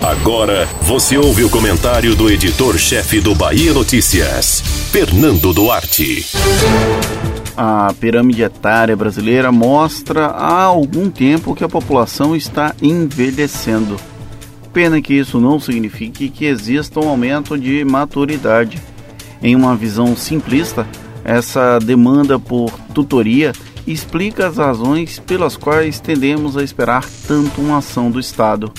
Agora você ouve o comentário do editor-chefe do Bahia Notícias, Fernando Duarte. A pirâmide etária brasileira mostra há algum tempo que a população está envelhecendo. Pena que isso não signifique que exista um aumento de maturidade. Em uma visão simplista, essa demanda por tutoria explica as razões pelas quais tendemos a esperar tanto uma ação do Estado.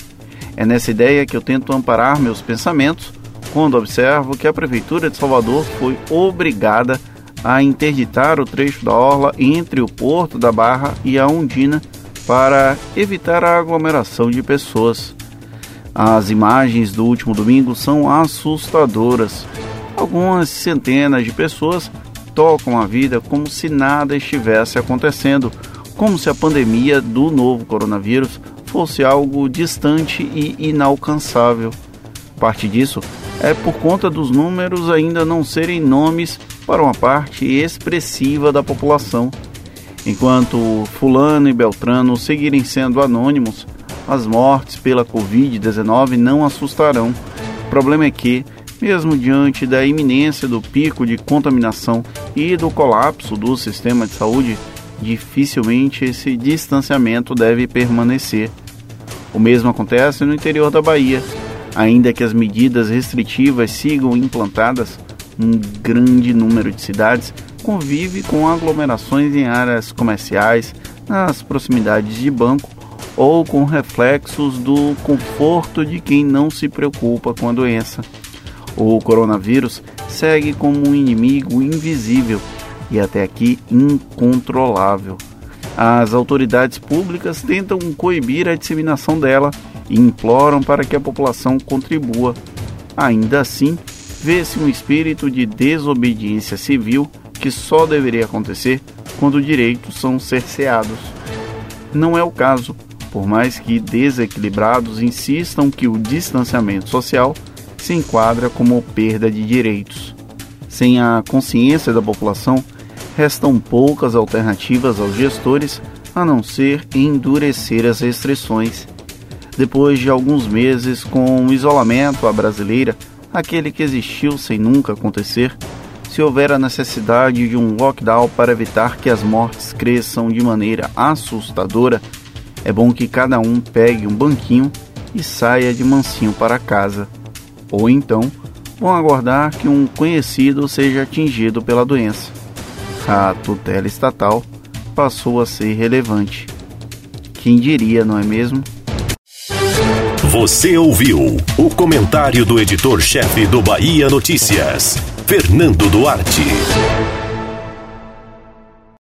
É nessa ideia que eu tento amparar meus pensamentos quando observo que a Prefeitura de Salvador foi obrigada a interditar o trecho da orla entre o Porto da Barra e a Undina para evitar a aglomeração de pessoas. As imagens do último domingo são assustadoras. Algumas centenas de pessoas tocam a vida como se nada estivesse acontecendo, como se a pandemia do novo coronavírus fosse algo distante e inalcançável. Parte disso é por conta dos números ainda não serem nomes para uma parte expressiva da população. Enquanto Fulano e Beltrano seguirem sendo anônimos, as mortes pela Covid-19 não assustarão. O problema é que, mesmo diante da iminência do pico de contaminação e do colapso do sistema de saúde, dificilmente esse distanciamento deve permanecer. O mesmo acontece no interior da Bahia. Ainda que as medidas restritivas sigam implantadas, um grande número de cidades convive com aglomerações em áreas comerciais, nas proximidades de banco ou com reflexos do conforto de quem não se preocupa com a doença. O coronavírus segue como um inimigo invisível e até aqui incontrolável. As autoridades públicas tentam coibir a disseminação dela e imploram para que a população contribua. Ainda assim, vê-se um espírito de desobediência civil que só deveria acontecer quando direitos são cerceados. Não é o caso, por mais que desequilibrados insistam que o distanciamento social se enquadra como perda de direitos. Sem a consciência da população, restam poucas alternativas aos gestores a não ser endurecer as restrições. Depois de alguns meses com o isolamento à brasileira, aquele que existiu sem nunca acontecer, se houver a necessidade de um lockdown para evitar que as mortes cresçam de maneira assustadora, é bom que cada um pegue um banquinho e saia de mansinho para casa. Ou então, vão aguardar que um conhecido seja atingido pela doença. A tutela estatal passou a ser relevante. Quem diria, não é mesmo? Você ouviu o comentário do editor-chefe do Bahia Notícias, Fernando Duarte.